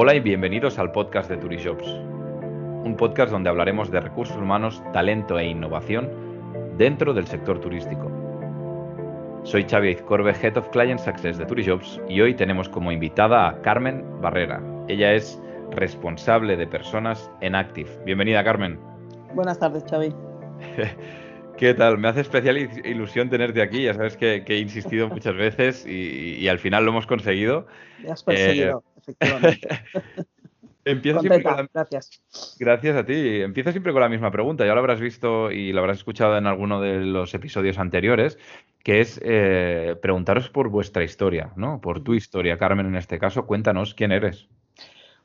Hola y bienvenidos al podcast de Turijobs, un podcast donde hablaremos de recursos humanos, talento e innovación dentro del sector turístico. Soy Xavi Izcorbe, Head of Client Success de Turijobs y hoy tenemos como invitada a Carmen Barrera. Ella es responsable de personas en Active. Bienvenida, Carmen. Buenas tardes, Xavi. ¿Qué tal? Me hace especial ilusión tenerte aquí. Ya sabes que, he insistido muchas veces y, al final lo hemos conseguido. Me has perseguido, eh, efectivamente. Empieza siempre con Gracias. Gracias a ti. Empieza siempre con la misma pregunta. Ya lo habrás visto y lo habrás escuchado en alguno de los episodios anteriores, que es eh, preguntaros por vuestra historia, ¿no? Por tu historia, Carmen, en este caso. Cuéntanos quién eres.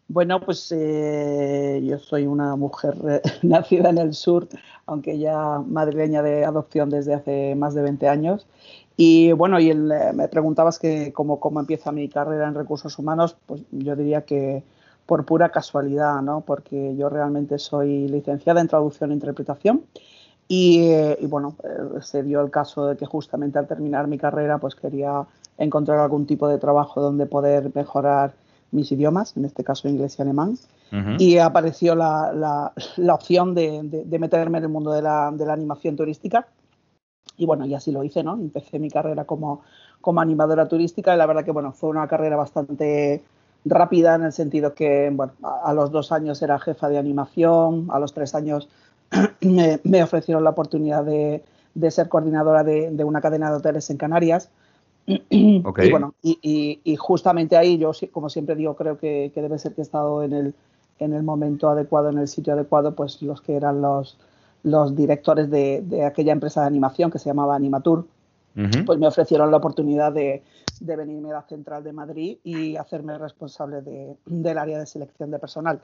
Bueno, pues eh, yo soy una mujer eh, nacida en el sur, aunque ya madrileña de adopción desde hace más de 20 años. Y bueno, y eh, me preguntabas que cómo, cómo empieza mi carrera en recursos humanos, pues yo diría que por pura casualidad, ¿no? Porque yo realmente soy licenciada en traducción e interpretación. Y, y bueno, se dio el caso de que justamente al terminar mi carrera, pues quería encontrar algún tipo de trabajo donde poder mejorar mis idiomas, en este caso inglés y alemán, y apareció la, la, opción de, de, meterme en el mundo de la, de la, animación turística. Y bueno, y así lo hice, ¿no? Empecé mi carrera como, como animadora turística y la verdad que, bueno, fue una carrera bastante rápida en el sentido que, bueno, a, los dos años era jefa de animación, a los tres años me, me ofrecieron la oportunidad de, de ser coordinadora de, de, una cadena de hoteles en Canarias Y bueno, y, justamente ahí yo, como siempre digo, creo que, debe ser que he estado en el, en el momento adecuado, en el sitio adecuado, pues los que eran los, los directores de, aquella empresa de animación que se llamaba Animatur, pues me ofrecieron la oportunidad de, de, venirme a la central de Madrid y hacerme responsable del área de selección de personal.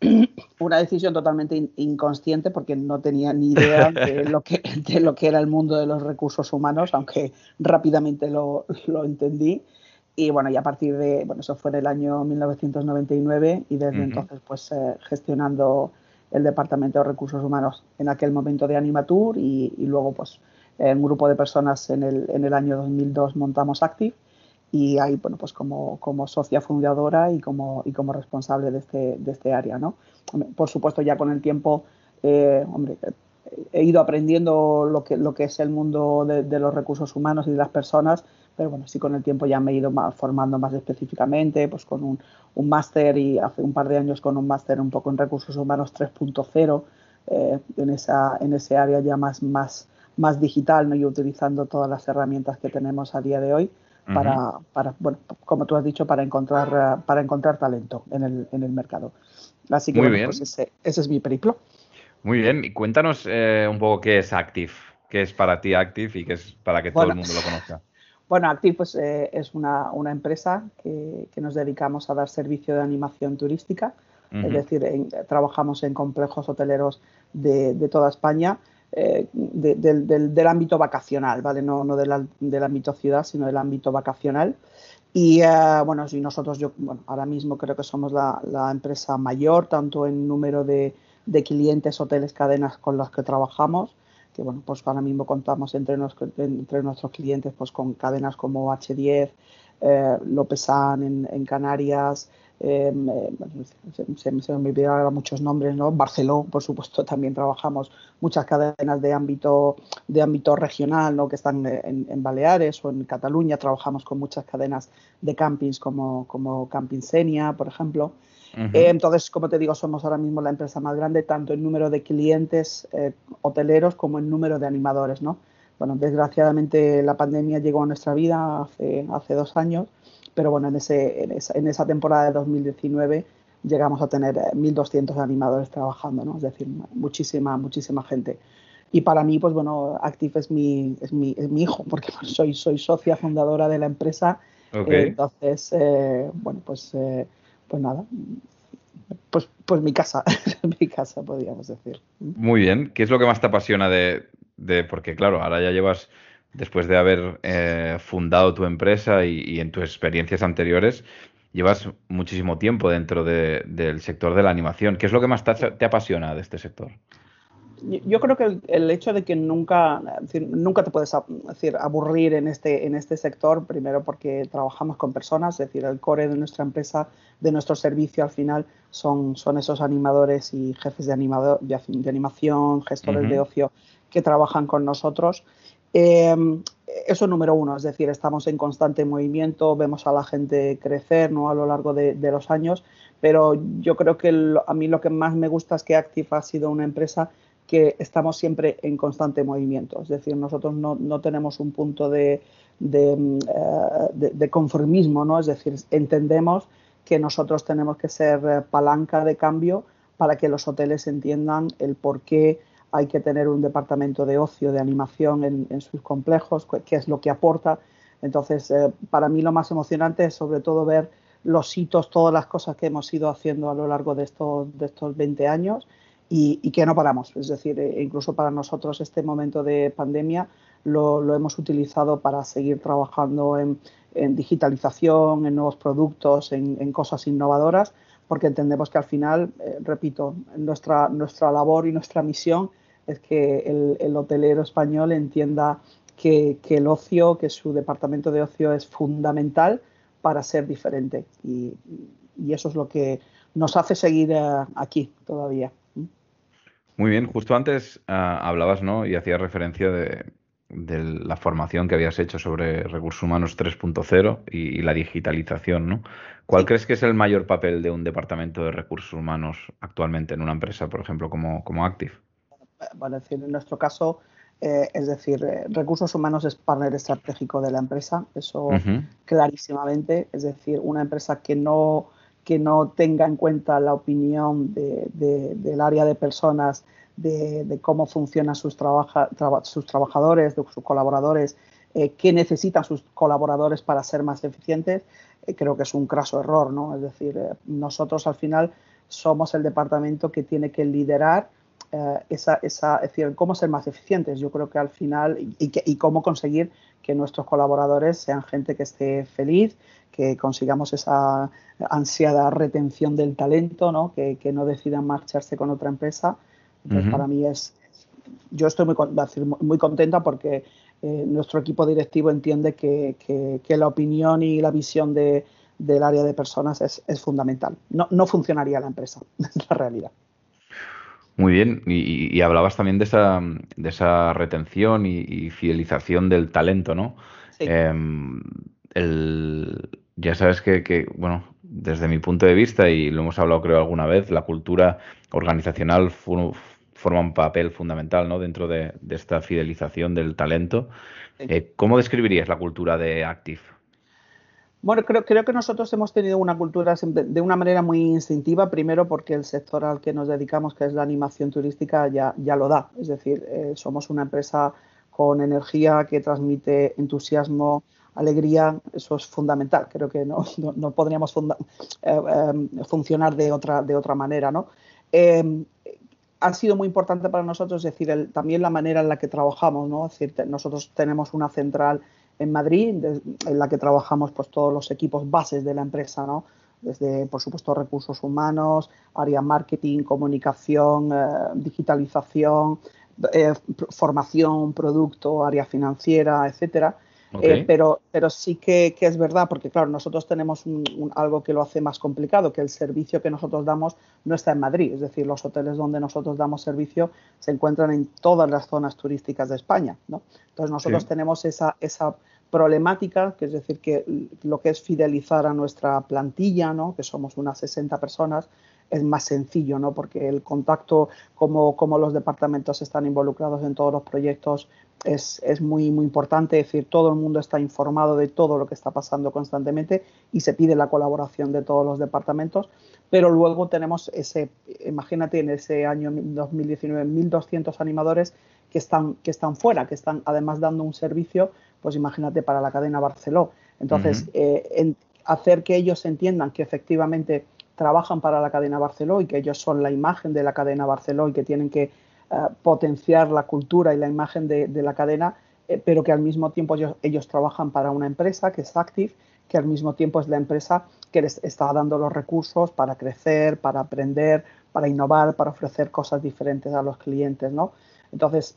una decisión totalmente inconsciente porque no tenía ni idea de lo, que, de lo que era el mundo de los recursos humanos, aunque rápidamente lo, lo entendí. Y bueno, y a partir de, bueno, eso fue en el año 1999 y desde entonces pues eh, gestionando el Departamento de Recursos Humanos en aquel momento de Animatur y, y luego pues un grupo de personas en el, en el año 2002 montamos Active y ahí, bueno, pues como, como socia fundadora y como, y como responsable de este, de este área, ¿no? Por supuesto, ya con el tiempo, eh, hombre, he ido aprendiendo lo que, lo que es el mundo de, los recursos humanos y de las personas, pero bueno, sí con el tiempo ya me he ido formando más específicamente, pues con un, un máster y hace un par de años con un máster un poco en recursos humanos 3.0, eh, en, esa, en ese área ya más, más, más digital, ¿no? y utilizando todas las herramientas que tenemos a día de hoy para, para, bueno, como tú has dicho, para encontrar, para encontrar talento en el, en el mercado. Así que pues ese, es mi periplo. Muy bien, y cuéntanos eh, un poco qué es Active, qué es para ti Active y qué es para que todo el mundo lo conozca. Bueno, Active pues, eh, es una, una empresa que, que, nos dedicamos a dar servicio de animación turística, es decir, trabajamos en complejos hoteleros de, de toda España eh, del, ámbito vacacional, ¿vale? No, no del, ámbito ciudad, sino del ámbito vacacional. Y eh, bueno, si nosotros, yo bueno, ahora mismo creo que somos la, empresa mayor, tanto en número de, clientes, hoteles, cadenas con los que trabajamos, que bueno, pues ahora mismo contamos entre, entre nuestros clientes pues con cadenas como H10, eh, Lopesan en, en Canarias, eh, se, me olvidaron muchos nombres, ¿no? Barcelona, por supuesto, también trabajamos muchas cadenas de ámbito, de ámbito regional, ¿no? Que están en, Baleares o en Cataluña, trabajamos con muchas cadenas de campings como, como Camping Senia, por ejemplo. Eh, entonces, como te digo, somos ahora mismo la empresa más grande, tanto en número de clientes eh, hoteleros como en número de animadores, ¿no? Bueno, desgraciadamente la pandemia llegó a nuestra vida hace, hace dos años pero bueno, en, ese, en, esa, temporada de 2019 llegamos a tener 1.200 eh, animadores trabajando, ¿no? Es decir, muchísima, muchísima gente. Y para mí, pues bueno, Active es mi, es mi, es mi hijo, porque soy, soy socia fundadora de la empresa. entonces, eh, bueno, pues, eh, pues nada, pues, pues mi casa, mi casa, podríamos decir. Muy bien. ¿Qué es lo que más te apasiona de, de porque claro, ahora ya llevas después de haber eh, fundado tu empresa y, en tus experiencias anteriores, llevas muchísimo tiempo dentro del sector de la animación. ¿Qué es lo que más te, apasiona de este sector? Yo creo que el, hecho de que nunca, nunca te puedes decir, aburrir en este, en este sector, primero porque trabajamos con personas, es decir, el core de nuestra empresa, de nuestro servicio al final son, son esos animadores y jefes de, animador, de, animación, gestores de ocio que trabajan con nosotros. Em, eso número uno, es decir, estamos en constante movimiento, vemos a la gente crecer ¿no? a lo largo de, los años, pero yo creo que a mí lo que más me gusta es que Active ha sido una empresa que estamos siempre en constante movimiento. Es decir, nosotros no, tenemos un punto de, eh, de, conformismo, ¿no? Es decir, entendemos que nosotros tenemos que ser eh, palanca de cambio para que los hoteles entiendan el por qué hay que tener un departamento de ocio, de animación en, sus complejos, qué es lo que aporta. Entonces, eh, para mí lo más emocionante es sobre todo ver los hitos, todas las cosas que hemos ido haciendo a lo largo de estos, de estos 20 años y, que no paramos. Es decir, eh, incluso para nosotros este momento de pandemia lo, hemos utilizado para seguir trabajando en, digitalización, en nuevos productos, en, cosas innovadoras, porque entendemos que al final, eh, repito, nuestra, nuestra labor y nuestra misión es que el, hotelero español entienda que, el ocio, que su departamento de ocio es fundamental para ser diferente. Y, eso es lo que nos hace seguir eh, aquí todavía. Muy bien, justo antes ah, hablabas, ¿no? Y hacías referencia de, la formación que habías hecho sobre recursos humanos 3.0 y, la digitalización, ¿no? ¿Cuál crees que es el mayor papel de un departamento de recursos humanos actualmente en una empresa, por ejemplo, como, como Active? Bueno, decir, en nuestro caso, eh, es decir, eh, recursos humanos es partner estratégico de la empresa, eso clarísimamente, es decir, una empresa que no que no tenga en cuenta la opinión del área de personas, de, cómo funcionan sus, trabajadores, de sus colaboradores, eh, qué necesitan sus colaboradores para ser más eficientes, eh, creo que es un craso error, ¿no? Es decir, eh, nosotros al final somos el departamento que tiene que liderar esa, esa, es decir, cómo ser más eficientes. Yo creo que al final, y cómo conseguir que nuestros colaboradores sean gente que esté feliz, que consigamos esa ansiada retención del talento, ¿no? Que, no decidan marcharse con otra empresa. Entonces, para mí es, yo estoy muy, muy contenta porque eh, nuestro equipo directivo entiende que, la opinión y la visión de, del área de personas es, fundamental. No, no funcionaría la empresa, es la realidad. Muy bien, y, hablabas también de esa, de esa retención y, fidelización del talento, ¿no? Sí. Em, el, ya sabes que, bueno, desde mi punto de vista, y lo hemos hablado creo alguna vez, la cultura organizacional forma un papel fundamental ¿no? dentro de, esta fidelización del talento. Eh, ¿Cómo describirías la cultura de Active? Bueno, creo, creo que nosotros hemos tenido una cultura de una manera muy instintiva, primero porque el sector al que nos dedicamos, que es la animación turística, ya, ya lo da. Es decir, eh, somos una empresa con energía que transmite entusiasmo, alegría, eso es fundamental. Creo que no, no, podríamos eh, em, funcionar de otra, de otra manera. ¿no? Em, ha sido muy importante para nosotros, decir, también la manera en la que trabajamos. ¿no? Nosotros tenemos una central en Madrid en la que trabajamos pues, todos los equipos bases de la empresa. ¿no? desde, por supuesto, recursos humanos, área marketing, comunicación, eh, digitalización, eh, formación, producto, área financiera, etcétera. Eh, pero, pero sí que, es verdad, porque claro, nosotros tenemos algo que lo hace más complicado, que el servicio que nosotros damos no está en Madrid, es decir, los hoteles donde nosotros damos servicio se encuentran en todas las zonas turísticas de España. ¿no? Entonces nosotros tenemos esa, esa problemática, que es decir, que lo que es fidelizar a nuestra plantilla, ¿no? que somos unas 60 personas, es más sencillo, ¿no? porque el contacto, como, como los departamentos están involucrados en todos los proyectos, es, es, muy, muy importante, es decir, todo el mundo está informado de todo lo que está pasando constantemente y se pide la colaboración de todos los departamentos, pero luego tenemos ese, imagínate en ese año 2019, 1.200 animadores que están, que están fuera, que están además dando un servicio, pues imagínate para la cadena Barceló. Entonces, eh, hacer que ellos entiendan que efectivamente trabajan para la cadena Barceló y que ellos son la imagen de la cadena Barceló y que tienen que eh, potenciar la cultura y la imagen de, la cadena, eh, pero que al mismo tiempo ellos, trabajan para una empresa que es Active, que al mismo tiempo es la empresa que les está dando los recursos para crecer, para aprender, para innovar, para ofrecer cosas diferentes a los clientes, ¿no? Entonces,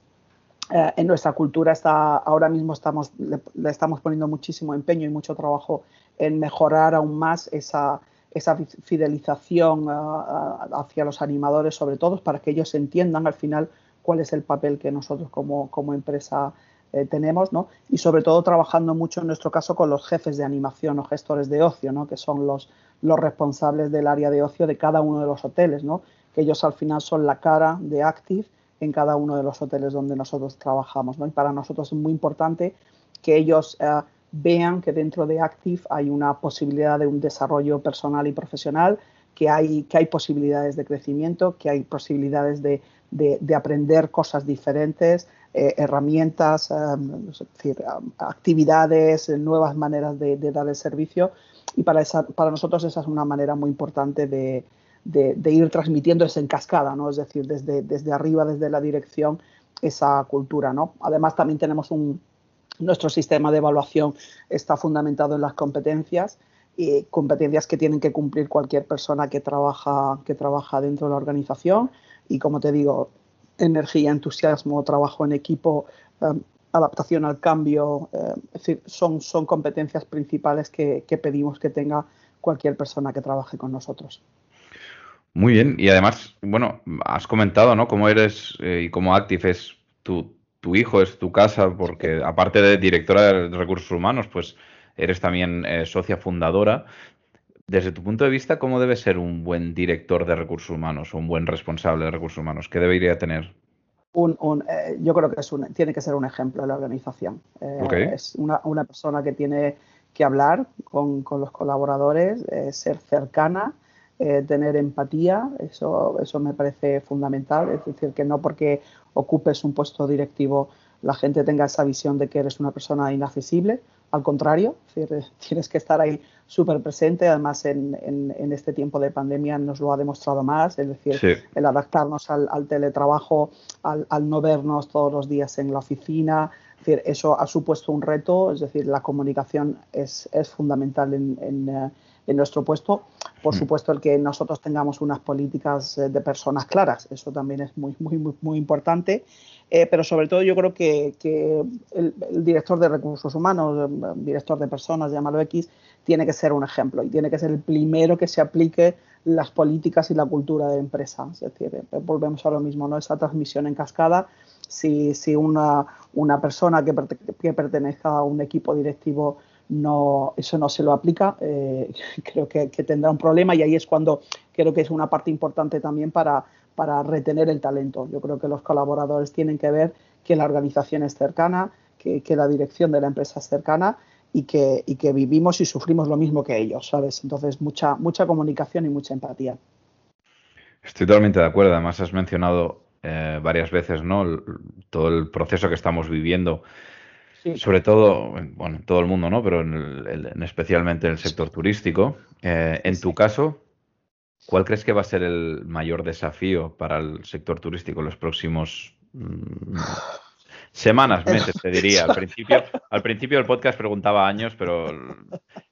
eh, en nuestra cultura está, ahora mismo estamos, le, estamos poniendo muchísimo empeño y mucho trabajo en mejorar aún más esa, esa fidelización eh, hacia los animadores, sobre todo, para que ellos entiendan al final cuál es el papel que nosotros como, como empresa eh, tenemos, ¿no? Y sobre todo trabajando mucho en nuestro caso con los jefes de animación o gestores de ocio, ¿no? Que son los, los responsables del área de ocio de cada uno de los hoteles, ¿no? Que ellos al final son la cara de Active en cada uno de los hoteles donde nosotros trabajamos. ¿no? Y para nosotros es muy importante que ellos eh, vean que dentro de Active hay una posibilidad de un desarrollo personal y profesional, que hay, que hay posibilidades de crecimiento, que hay posibilidades de, de, aprender cosas diferentes, eh, herramientas, um, es decir, actividades, nuevas maneras de, dar el servicio. Y para, esa, para nosotros esa es una manera muy importante de, de, ir transmitiendo eso en cascada, ¿no? Es decir, desde, desde arriba, desde la dirección, esa cultura, ¿no? Además, también tenemos un, nuestro sistema de evaluación está fundamentado en las competencias y competencias que tienen que cumplir cualquier persona que trabaja, que trabaja dentro de la organización y como te digo, energía, entusiasmo, trabajo en equipo, em, adaptación al cambio, em, es decir, son, son competencias principales que, que pedimos que tenga cualquier persona que trabaje con nosotros. Muy bien, y además, bueno, has comentado, ¿no? Cómo eres eh, y cómo Active es tu, tu, hijo, es tu casa, porque aparte de directora de recursos humanos, pues eres también eh, socia fundadora. Desde tu punto de vista, ¿cómo debe ser un buen director de recursos humanos o un buen responsable de recursos humanos? ¿Qué debería tener? Un, un, eh, yo creo que es un, tiene que ser un ejemplo de la organización. Es una, una, persona que tiene que hablar con, con los colaboradores, ser cercana, eh, tener empatía, eso, eso me parece fundamental, es decir, que no porque ocupes un puesto directivo la gente tenga esa visión de que eres una persona inaccesible, al contrario, tienes que estar ahí súper presente, además en, en, este tiempo de pandemia nos lo ha demostrado más, es decir, el adaptarnos al, teletrabajo, al, al, no vernos todos los días en la oficina, es decir, eso ha supuesto un reto, es decir, la comunicación es, es fundamental en, en, eh, en nuestro puesto. Por mm. supuesto, el que nosotros tengamos unas políticas eh, de personas claras, eso también es muy, muy, muy, importante. Eh, pero sobre todo yo creo que, el, director de recursos humanos, el director de personas, llámalo X, tiene que ser un ejemplo y tiene que ser el primero que se aplique las políticas y la cultura de empresa. Es decir, eh, volvemos a lo mismo, ¿no? Esa transmisión en cascada. Si, si una, una persona que, que pertenezca a un equipo directivo no, eso no se lo aplica, eh, creo que, tendrá un problema y ahí es cuando creo que es una parte importante también para, para retener el talento. Yo creo que los colaboradores tienen que ver que la organización es cercana, que, la dirección de la empresa es cercana y que, y que vivimos y sufrimos lo mismo que ellos, ¿sabes? Entonces, mucha, mucha comunicación y mucha empatía. Estoy totalmente de acuerdo. Además, has mencionado eh, varias veces ¿no? todo el proceso que estamos viviendo sobre todo, bueno, todo el mundo, ¿no? Pero en, especialmente en el sector turístico. Eh, en tu caso, ¿cuál crees que va a ser el mayor desafío para el sector turístico en los próximos mm, semanas, meses, te diría. Al principio, al principio del podcast preguntaba años, pero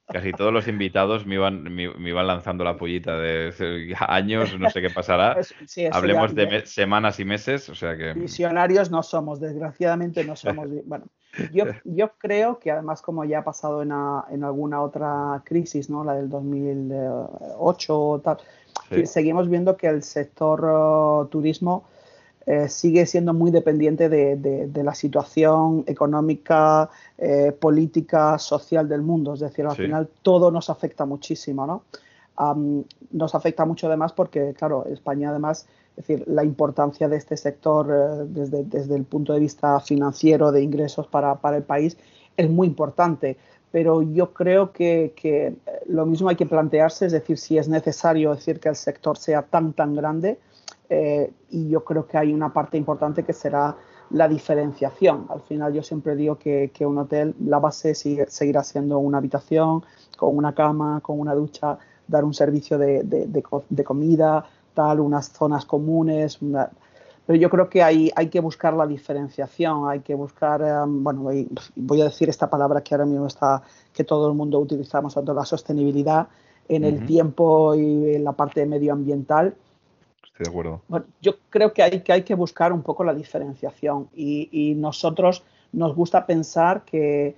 casi todos los invitados me iban, me, iban lanzando la pollita de años, no sé qué pasará. Hablemos de semanas y meses, o sea que... Visionarios no somos, desgraciadamente no somos... Bueno, yo, yo creo que además como ya ha pasado en, en alguna otra crisis, ¿no? La del 2008 o tal, seguimos viendo que el sector uh, turismo eh, sigue siendo muy dependiente de, la situación económica, eh, política, social del mundo. Es decir, al final todo nos afecta muchísimo, ¿no? nos afecta mucho además porque, claro, España además, es decir, la importancia de este sector eh, desde, desde, el punto de vista financiero, de ingresos para, para, el país, es muy importante. Pero yo creo que, que, lo mismo hay que plantearse, es decir, si es necesario decir que el sector sea tan, tan grande, eh, y yo creo que hay una parte importante que será la diferenciación. Al final yo siempre digo que, que un hotel, la base sigue, seguirá siendo una habitación con una cama, con una ducha, dar un servicio de, de, comida, tal, unas zonas comunes. Pero yo creo que hay, hay que buscar la diferenciación, hay que buscar, eh, bueno, voy, a decir esta palabra que ahora mismo está, que todo el mundo utilizamos, la sostenibilidad en el tiempo y en la parte medioambiental estoy de acuerdo. Bueno, yo creo que hay, que hay que buscar un poco la diferenciación y, nosotros nos gusta pensar que,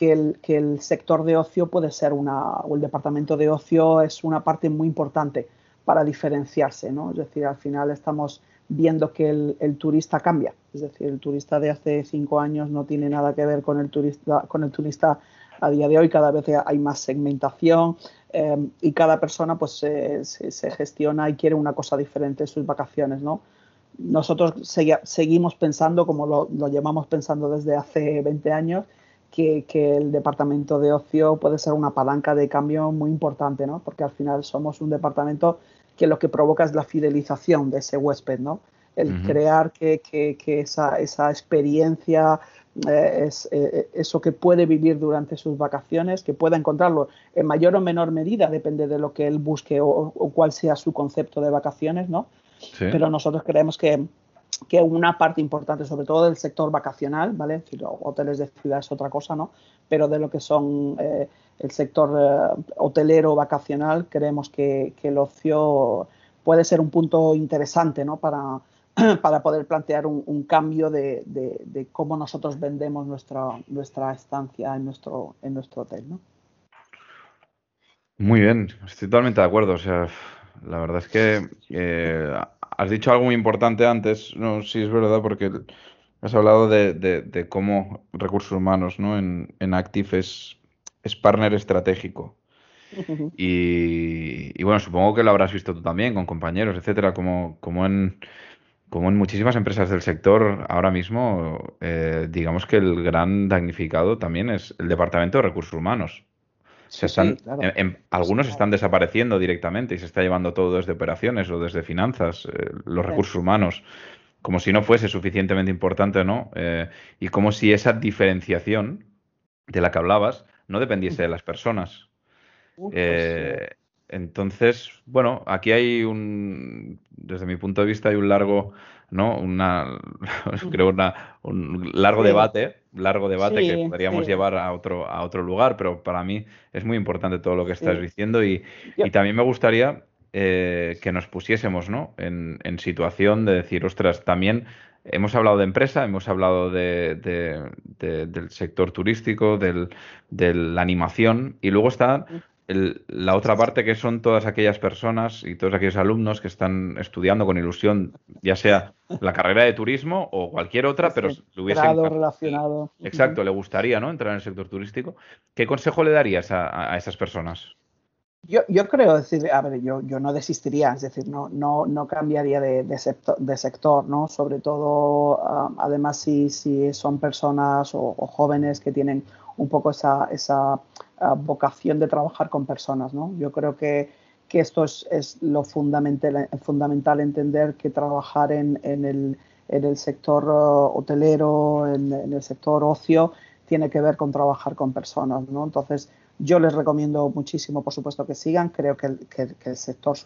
el, sector de ocio puede ser una, o el departamento de ocio es una parte muy importante para diferenciarse, ¿no? Es decir, al final estamos viendo que el, turista cambia. Es decir, el turista de hace cinco años no tiene nada que ver con el turista, con el turista a día de hoy. Cada vez hay más segmentación eh, y cada persona pues se, gestiona y quiere una cosa diferente en sus vacaciones, ¿no? Nosotros seguimos pensando, como lo, lo, llevamos pensando desde hace 20 años, que, que, el departamento de ocio puede ser una palanca de cambio muy importante, ¿no? Porque al final somos un departamento que lo que provoca es la fidelización de ese huésped, ¿no? El crear que, esa, experiencia, eh, es, eh, eso que puede vivir durante sus vacaciones, que pueda encontrarlo en mayor o menor medida, depende de lo que él busque o, cuál sea su concepto de vacaciones, ¿no? Pero nosotros creemos que, una parte importante, sobre todo del sector vacacional, ¿vale? hoteles de ciudad es otra cosa, ¿no? Pero de lo que son eh, el sector eh, hotelero vacacional, creemos que, el ocio puede ser un punto interesante ¿no? para, para poder plantear un, cambio de, cómo nosotros vendemos nuestra, nuestra estancia en nuestro, en nuestro hotel. ¿no? Muy bien, estoy totalmente de acuerdo. O sea, la verdad es que eh, has dicho algo muy importante antes, no si es verdad, porque has hablado de, cómo recursos humanos ¿no? en, en Active es es partner estratégico. y, bueno, supongo que lo habrás visto tú también con compañeros, etcétera, como, como, en, como en muchísimas empresas del sector ahora mismo, eh, digamos que el gran damnificado también es el departamento de recursos humanos. Se están, algunos están desapareciendo directamente y se está llevando todo desde operaciones o desde finanzas, eh, los recursos humanos, como si no fuese suficientemente importante, ¿no? Eh, y como si esa diferenciación de la que hablabas no dependiese de las personas. Pues eh, entonces, bueno, aquí hay un, desde mi punto de vista, hay un largo, ¿no? Una, creo una, un largo debate, largo debate que podríamos llevar a otro, a otro lugar, pero para mí es muy importante todo lo que estás diciendo y, y, también me gustaría eh, que nos pusiésemos, ¿no? En, en situación de decir, ostras, también Hemos hablado de empresa, hemos hablado de, del sector turístico, del, de la animación y luego está la otra parte que son todas aquellas personas y todos aquellos alumnos que están estudiando con ilusión, ya sea la carrera de turismo o cualquier otra, pero le relacionado. Exacto, le gustaría ¿no? entrar en el sector turístico. ¿Qué consejo le darías a esas personas? Yo, creo, decir, a ver, yo, yo no desistiría, es decir, no, no, no cambiaría de, de, sector, ¿no? Sobre todo, ah, además, si, si son personas o, jóvenes que tienen un poco esa, esa ah, vocación de trabajar con personas, ¿no? Yo creo que, que esto es, es, lo fundamental, fundamental entender que trabajar en, en, el, en el sector ah, hotelero, en, el sector ocio, tiene que ver con trabajar con personas, ¿no? Entonces, yo les recomiendo muchísimo, por supuesto, que sigan. Creo que el, sector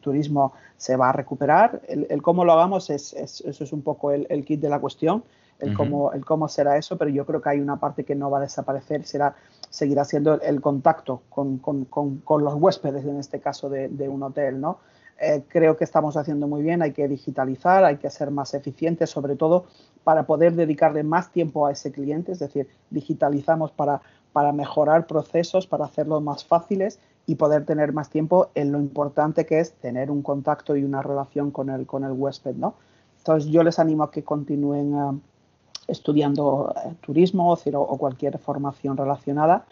turismo se va a recuperar. El, cómo lo hagamos, es, eso es un poco el, kit de la cuestión, el, cómo, el cómo será eso, pero yo creo que hay una parte que no va a desaparecer, será, seguirá siendo el, contacto con, los huéspedes, en este caso de, un hotel. ¿no? Eh, creo que estamos haciendo muy bien, hay que digitalizar, hay que ser más eficientes, sobre todo para poder dedicarle más tiempo a ese cliente, es decir, digitalizamos para para mejorar procesos, para hacerlos más fáciles y poder tener más tiempo en lo importante que es tener un contacto y una relación con el, con el huésped, ¿no? Entonces yo les animo a que continúen eh, estudiando eh, turismo o, cualquier formación relacionada,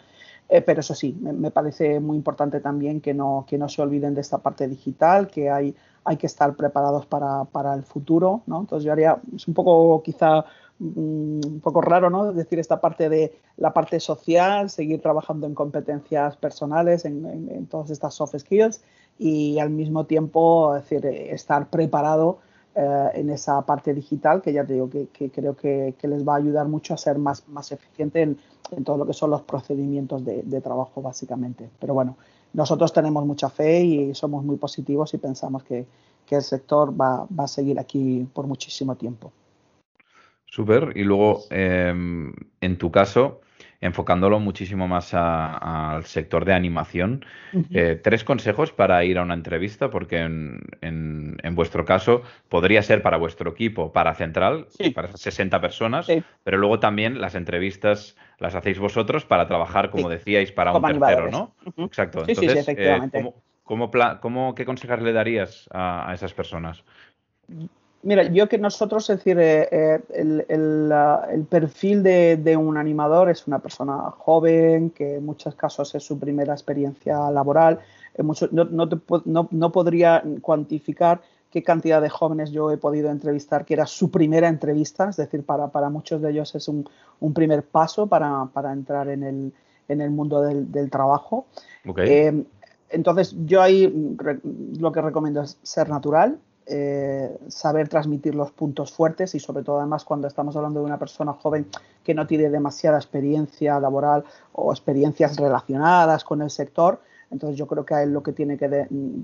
eh, pero eso sí, me, parece muy importante también que no, que no se olviden de esta parte digital, que hay, hay que estar preparados para, para el futuro, ¿no? Entonces yo haría, es un poco quizá un poco raro, ¿no? Decir esta parte de la parte social, seguir trabajando en competencias personales, en, todas estas soft skills y al mismo tiempo decir, estar preparado eh, en esa parte digital que ya te digo que, creo que, les va a ayudar mucho a ser más, más eficiente en, todo lo que son los procedimientos de, trabajo básicamente. Pero bueno, nosotros tenemos mucha fe y somos muy positivos y pensamos que, el sector va a seguir aquí por muchísimo tiempo. Súper. Y luego, em, en tu caso, enfocándolo muchísimo más al sector de animación. Eh, tres consejos para ir a una entrevista, porque en, vuestro caso podría ser para vuestro equipo, para Central, para 60 personas, pero luego también las entrevistas las hacéis vosotros para trabajar, como decíais, para un tercero, ¿no? Exacto. Entonces, eh, ¿cómo, ¿qué consejos le darías a esas personas? Mira, yo que nosotros, es decir, eh, eh, el, perfil de, un animador es una persona joven, que en muchos casos es su primera experiencia laboral. no, podría cuantificar qué cantidad de jóvenes yo he podido entrevistar, que era su primera entrevista, es decir, para, muchos de ellos es un, primer paso para, entrar en el, mundo del, trabajo. Eh, entonces, yo ahí lo que recomiendo es ser natural, eh, saber transmitir los puntos fuertes y sobre todo además cuando estamos hablando de una persona joven que no tiene demasiada experiencia laboral o experiencias relacionadas con el sector. Entonces yo creo que a él lo que tiene que mm,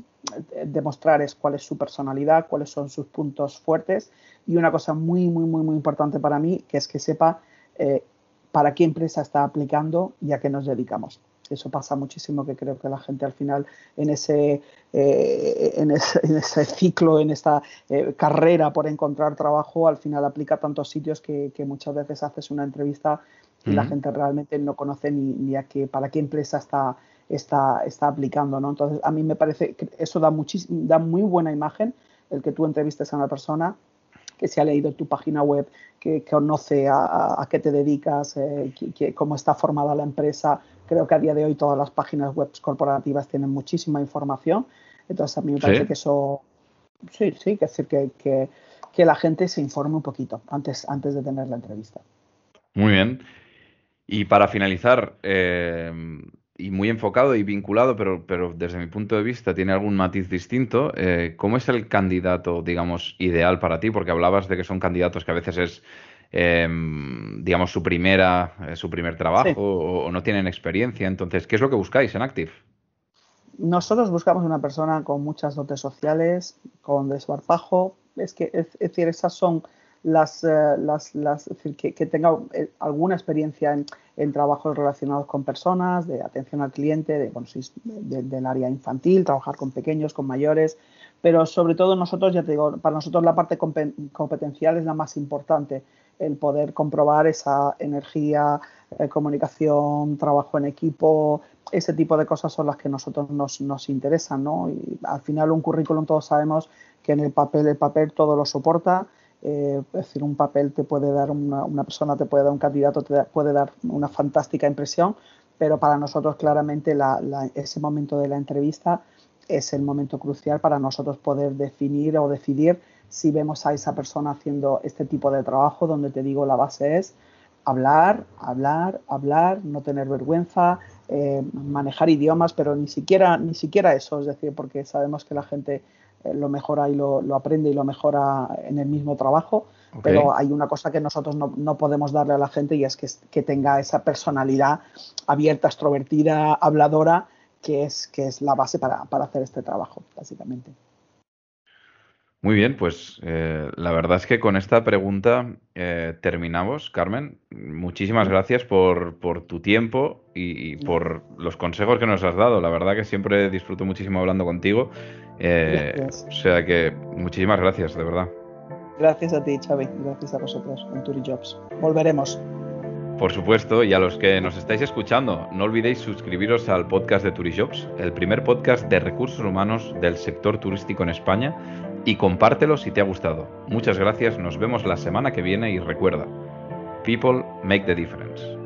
demostrar es cuál es su personalidad, cuáles son sus puntos fuertes y una cosa muy, muy, muy, muy importante para mí, que es que sepa eh, para qué empresa está aplicando y a qué nos dedicamos. Eso pasa muchísimo que creo que la gente al final en ese, eh, en, ese ciclo, en esta eh, carrera por encontrar trabajo, al final aplica tantos sitios que, muchas veces haces una entrevista y la gente realmente no conoce ni, a qué, para qué empresa está, está, está aplicando. ¿no? Entonces, a mí me parece que eso da, da muy buena imagen el que tú entrevistes a una persona que se ha leído tu página web, que, conoce a, qué te dedicas, eh, cómo está formada la empresa, Creo que a día de hoy todas las páginas web corporativas tienen muchísima información. Entonces a mí me parece que eso, sí, sí, que decir que, que, la gente se informe un poquito antes, antes de tener la entrevista. Muy bien. Y para finalizar, eh, y muy enfocado y vinculado, pero, pero desde mi punto de vista tiene algún matiz distinto, eh, ¿cómo es el candidato, digamos, ideal para ti? Porque hablabas de que son candidatos que a veces es Em, digamos, su primera, eh, su primer trabajo o, no tienen experiencia. Entonces, ¿qué es lo que buscáis en Active? Nosotros buscamos una persona con muchas dotes sociales, con desbarpajo. Es que, es, decir, esas son las, eh, las, que, tenga eh, alguna experiencia en, trabajos relacionados con personas, de atención al cliente, de, bueno, del área infantil, trabajar con pequeños, con mayores, pero sobre todo nosotros, ya te digo, para nosotros la parte competencial es la más importante el poder comprobar esa energía, eh, comunicación, trabajo en equipo, ese tipo de cosas son las que a nosotros nos, nos interesan, ¿no? Y al final un currículum todos sabemos que en el papel, el papel todo lo soporta, eh, es decir, un papel te puede dar una, una, persona, te puede dar un candidato, te puede dar una fantástica impresión, pero para nosotros claramente ese momento de la entrevista es el momento crucial para nosotros poder definir o decidir si vemos a esa persona haciendo este tipo de trabajo, donde te digo la base es hablar, hablar, hablar, no tener vergüenza, eh, manejar idiomas, pero ni siquiera, ni siquiera eso, es decir, porque sabemos que la gente eh, lo mejora y lo, aprende y lo mejora en el mismo trabajo, pero hay una cosa que nosotros no, podemos darle a la gente y es que, que tenga esa personalidad abierta, extrovertida, habladora, que es, que es la base para hacer este trabajo, básicamente. Muy bien, pues eh, la verdad es que con esta pregunta eh, terminamos, Carmen. Muchísimas gracias por, tu tiempo y, por los consejos que nos has dado. La verdad que siempre disfruto muchísimo hablando contigo. Eh, o sea que muchísimas gracias, de verdad. Gracias a ti, Xavi. Gracias a vosotros en Turijobs. Volveremos. Por supuesto, y a los que nos estáis escuchando, no olvidéis suscribiros al podcast de Turijobs, el primer podcast de recursos humanos del sector turístico en España y compártelo si te ha gustado. Muchas gracias, nos vemos la semana que viene y recuerda, People make the difference.